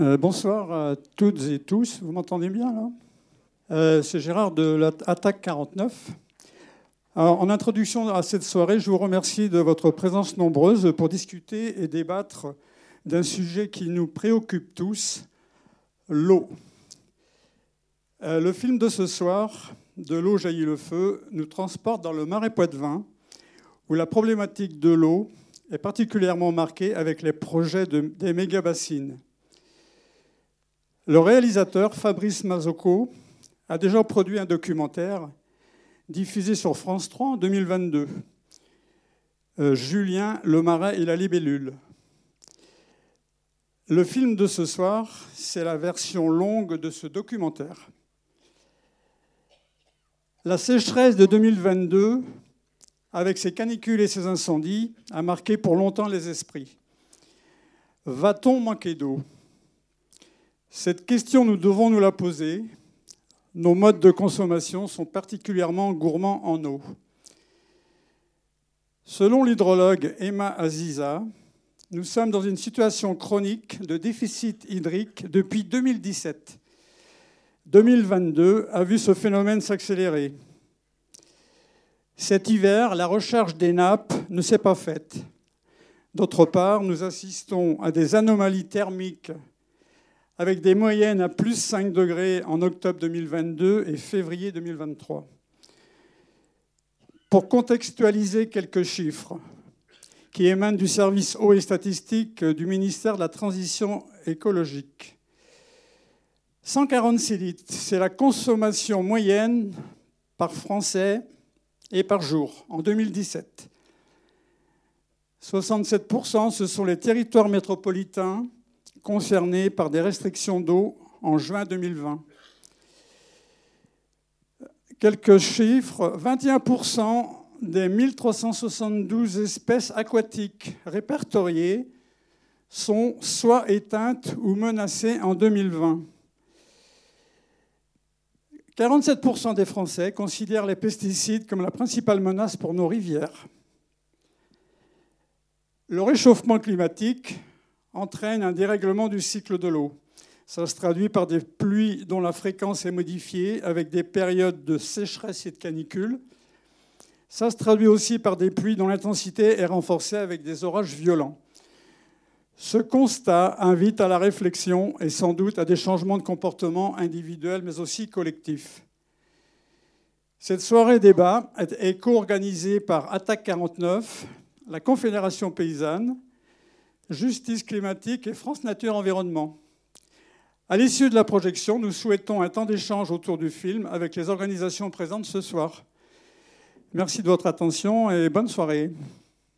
Euh, bonsoir à toutes et tous. Vous m'entendez bien là? Euh, C'est Gérard de l'Attaque 49. en introduction à cette soirée, je vous remercie de votre présence nombreuse pour discuter et débattre d'un sujet qui nous préoccupe tous, l'eau. Euh, le film de ce soir, De l'eau jaillit le feu, nous transporte dans le marais Poitevin, où la problématique de l'eau est particulièrement marquée avec les projets des méga-bassines. Le réalisateur Fabrice Mazocco a déjà produit un documentaire diffusé sur France 3 en 2022. Euh, Julien, le marais et la libellule. Le film de ce soir, c'est la version longue de ce documentaire. La sécheresse de 2022, avec ses canicules et ses incendies, a marqué pour longtemps les esprits. Va-t-on manquer d'eau? Cette question, nous devons nous la poser. Nos modes de consommation sont particulièrement gourmands en eau. Selon l'hydrologue Emma Aziza, nous sommes dans une situation chronique de déficit hydrique depuis 2017. 2022 a vu ce phénomène s'accélérer. Cet hiver, la recharge des nappes ne s'est pas faite. D'autre part, nous assistons à des anomalies thermiques avec des moyennes à plus 5 degrés en octobre 2022 et février 2023. Pour contextualiser quelques chiffres qui émanent du service eau et statistique du ministère de la Transition écologique. 146 litres, c'est la consommation moyenne par Français et par jour en 2017. 67%, ce sont les territoires métropolitains concernés par des restrictions d'eau en juin 2020. Quelques chiffres, 21% des 1372 espèces aquatiques répertoriées sont soit éteintes ou menacées en 2020. 47% des Français considèrent les pesticides comme la principale menace pour nos rivières. Le réchauffement climatique entraîne un dérèglement du cycle de l'eau. Ça se traduit par des pluies dont la fréquence est modifiée avec des périodes de sécheresse et de canicule. Ça se traduit aussi par des pluies dont l'intensité est renforcée avec des orages violents. Ce constat invite à la réflexion et sans doute à des changements de comportement individuels mais aussi collectifs. Cette soirée débat est co-organisée par Attaque 49, la Confédération paysanne, Justice climatique et France Nature Environnement. À l'issue de la projection, nous souhaitons un temps d'échange autour du film avec les organisations présentes ce soir. Merci de votre attention et bonne soirée.